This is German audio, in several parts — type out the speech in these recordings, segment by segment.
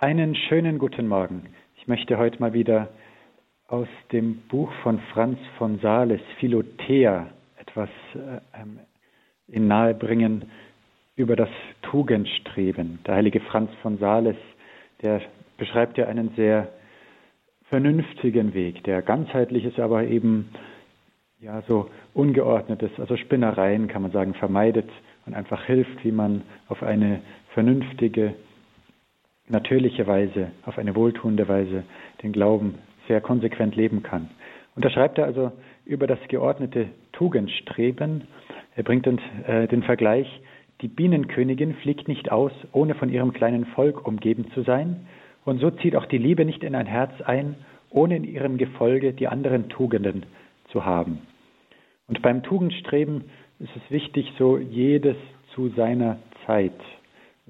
Einen schönen guten Morgen. Ich möchte heute mal wieder aus dem Buch von Franz von Sales, Philothea, etwas äh, ähm, in nahe bringen über das Tugendstreben. Der heilige Franz von Sales, der beschreibt ja einen sehr vernünftigen Weg, der ganzheitlich ist, aber eben ja so ungeordnetes, also Spinnereien kann man sagen, vermeidet und einfach hilft, wie man auf eine vernünftige natürliche Weise, auf eine wohltuende Weise den Glauben sehr konsequent leben kann. Und da schreibt er also über das geordnete Tugendstreben. Er bringt uns äh, den Vergleich, die Bienenkönigin fliegt nicht aus, ohne von ihrem kleinen Volk umgeben zu sein. Und so zieht auch die Liebe nicht in ein Herz ein, ohne in ihrem Gefolge die anderen Tugenden zu haben. Und beim Tugendstreben ist es wichtig, so jedes zu seiner Zeit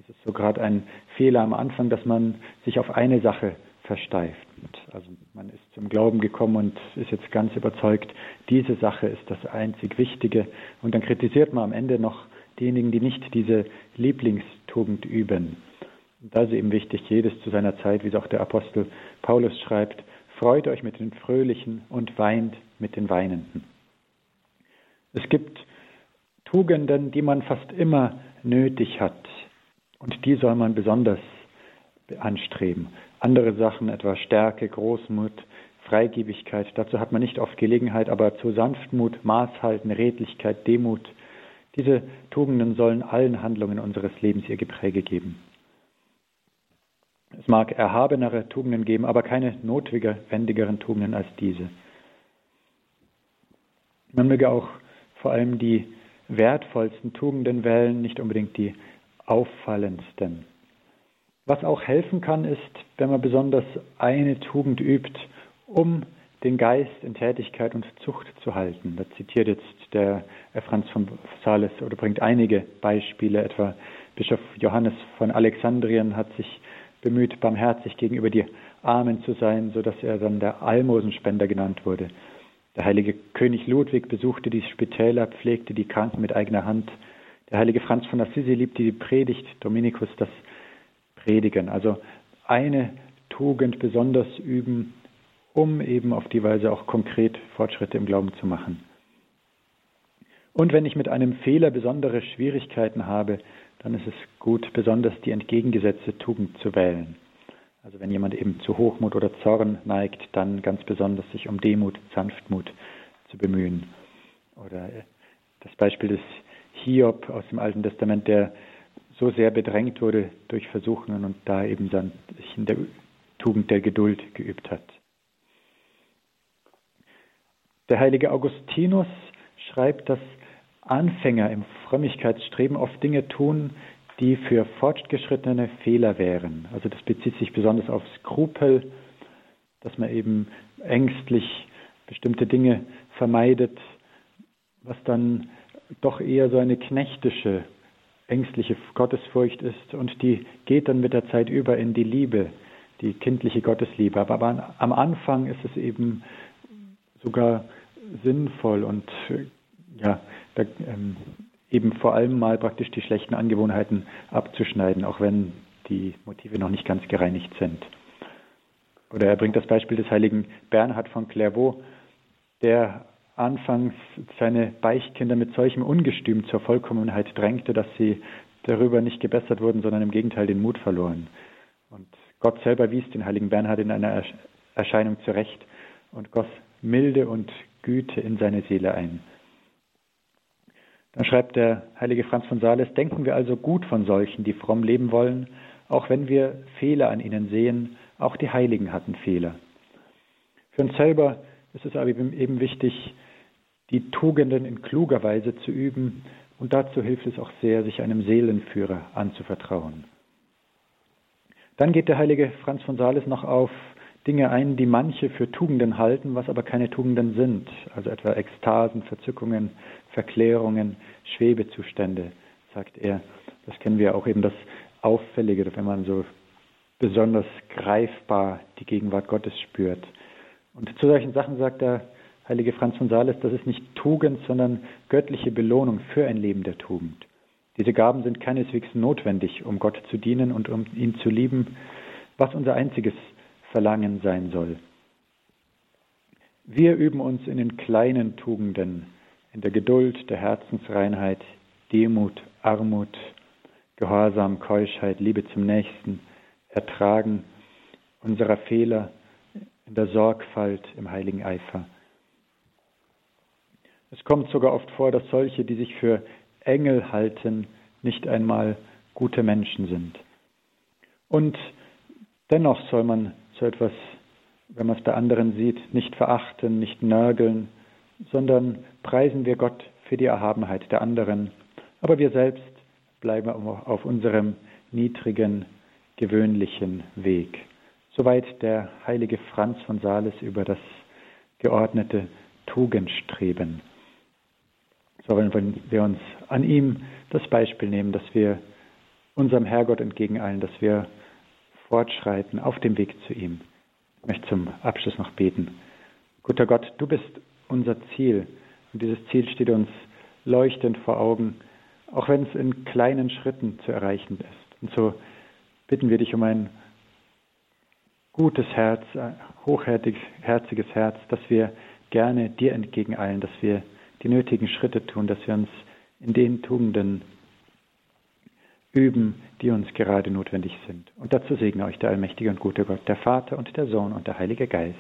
es ist so gerade ein Fehler am Anfang, dass man sich auf eine Sache versteift. Also man ist zum Glauben gekommen und ist jetzt ganz überzeugt, diese Sache ist das einzig Wichtige. Und dann kritisiert man am Ende noch diejenigen, die nicht diese Lieblingstugend üben. Und da ist eben wichtig, jedes zu seiner Zeit, wie es auch der Apostel Paulus schreibt, freut euch mit den Fröhlichen und weint mit den Weinenden. Es gibt Tugenden, die man fast immer nötig hat. Und die soll man besonders anstreben. Andere Sachen, etwa Stärke, Großmut, Freigebigkeit, dazu hat man nicht oft Gelegenheit, aber zu Sanftmut, Maßhalten, Redlichkeit, Demut, diese Tugenden sollen allen Handlungen unseres Lebens ihr Gepräge geben. Es mag erhabenere Tugenden geben, aber keine notwendigeren Tugenden als diese. Man möge auch vor allem die wertvollsten Tugenden wählen, nicht unbedingt die auffallendsten. Was auch helfen kann, ist, wenn man besonders eine Tugend übt, um den Geist in Tätigkeit und Zucht zu halten. Da zitiert jetzt der Franz von Sales oder bringt einige Beispiele, etwa Bischof Johannes von Alexandrien hat sich bemüht, barmherzig gegenüber die Armen zu sein, so dass er dann der Almosenspender genannt wurde. Der heilige König Ludwig besuchte die Spitäler, pflegte die Kranken mit eigener Hand, der heilige Franz von Assisi liebte die Predigt, Dominikus das Predigen. Also eine Tugend besonders üben, um eben auf die Weise auch konkret Fortschritte im Glauben zu machen. Und wenn ich mit einem Fehler besondere Schwierigkeiten habe, dann ist es gut, besonders die entgegengesetzte Tugend zu wählen. Also wenn jemand eben zu Hochmut oder Zorn neigt, dann ganz besonders sich um Demut, Sanftmut zu bemühen. Oder das Beispiel des Hiob aus dem Alten Testament, der so sehr bedrängt wurde durch Versuchungen und da eben dann sich in der Tugend der Geduld geübt hat. Der heilige Augustinus schreibt, dass Anfänger im Frömmigkeitsstreben oft Dinge tun, die für Fortgeschrittene Fehler wären. Also das bezieht sich besonders auf Skrupel, dass man eben ängstlich bestimmte Dinge vermeidet, was dann doch eher so eine knechtische, ängstliche Gottesfurcht ist und die geht dann mit der Zeit über in die Liebe, die kindliche Gottesliebe. Aber am Anfang ist es eben sogar sinnvoll und ja, da, ähm, eben vor allem mal praktisch die schlechten Angewohnheiten abzuschneiden, auch wenn die Motive noch nicht ganz gereinigt sind. Oder er bringt das Beispiel des heiligen Bernhard von Clairvaux, der anfangs seine Beichtkinder mit solchem Ungestüm zur Vollkommenheit drängte, dass sie darüber nicht gebessert wurden, sondern im Gegenteil den Mut verloren. Und Gott selber wies den heiligen Bernhard in einer Erscheinung zurecht und goss Milde und Güte in seine Seele ein. Dann schreibt der heilige Franz von Sales, denken wir also gut von solchen, die fromm leben wollen, auch wenn wir Fehler an ihnen sehen, auch die Heiligen hatten Fehler. Für uns selber ist es aber eben wichtig, die Tugenden in kluger Weise zu üben. Und dazu hilft es auch sehr, sich einem Seelenführer anzuvertrauen. Dann geht der heilige Franz von Sales noch auf Dinge ein, die manche für Tugenden halten, was aber keine Tugenden sind. Also etwa Ekstasen, Verzückungen, Verklärungen, Schwebezustände, sagt er. Das kennen wir auch eben das Auffällige, wenn man so besonders greifbar die Gegenwart Gottes spürt. Und zu solchen Sachen sagt er, heilige Franz von Sales, das ist nicht Tugend, sondern göttliche Belohnung für ein Leben der Tugend. Diese Gaben sind keineswegs notwendig, um Gott zu dienen und um ihn zu lieben, was unser einziges Verlangen sein soll. Wir üben uns in den kleinen Tugenden, in der Geduld, der Herzensreinheit, Demut, Armut, Gehorsam, Keuschheit, Liebe zum Nächsten, Ertragen unserer Fehler, in der Sorgfalt, im heiligen Eifer. Es kommt sogar oft vor, dass solche, die sich für Engel halten, nicht einmal gute Menschen sind. Und dennoch soll man so etwas, wenn man es bei anderen sieht, nicht verachten, nicht nörgeln, sondern preisen wir Gott für die Erhabenheit der anderen. Aber wir selbst bleiben auf unserem niedrigen, gewöhnlichen Weg. Soweit der heilige Franz von Sales über das geordnete Tugendstreben. So wollen wir uns an ihm das Beispiel nehmen, dass wir unserem Herrgott entgegeneilen, dass wir fortschreiten auf dem Weg zu ihm. Ich möchte zum Abschluss noch beten. Guter Gott, du bist unser Ziel und dieses Ziel steht uns leuchtend vor Augen, auch wenn es in kleinen Schritten zu erreichen ist. Und so bitten wir dich um ein gutes Herz, ein hochherziges Herz, dass wir gerne dir entgegeneilen, dass wir die nötigen Schritte tun, dass wir uns in den Tugenden üben, die uns gerade notwendig sind. Und dazu segne euch der allmächtige und gute Gott, der Vater und der Sohn und der Heilige Geist.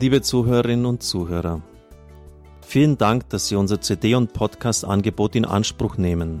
Liebe Zuhörerinnen und Zuhörer, vielen Dank, dass Sie unser CD- und Podcast-Angebot in Anspruch nehmen.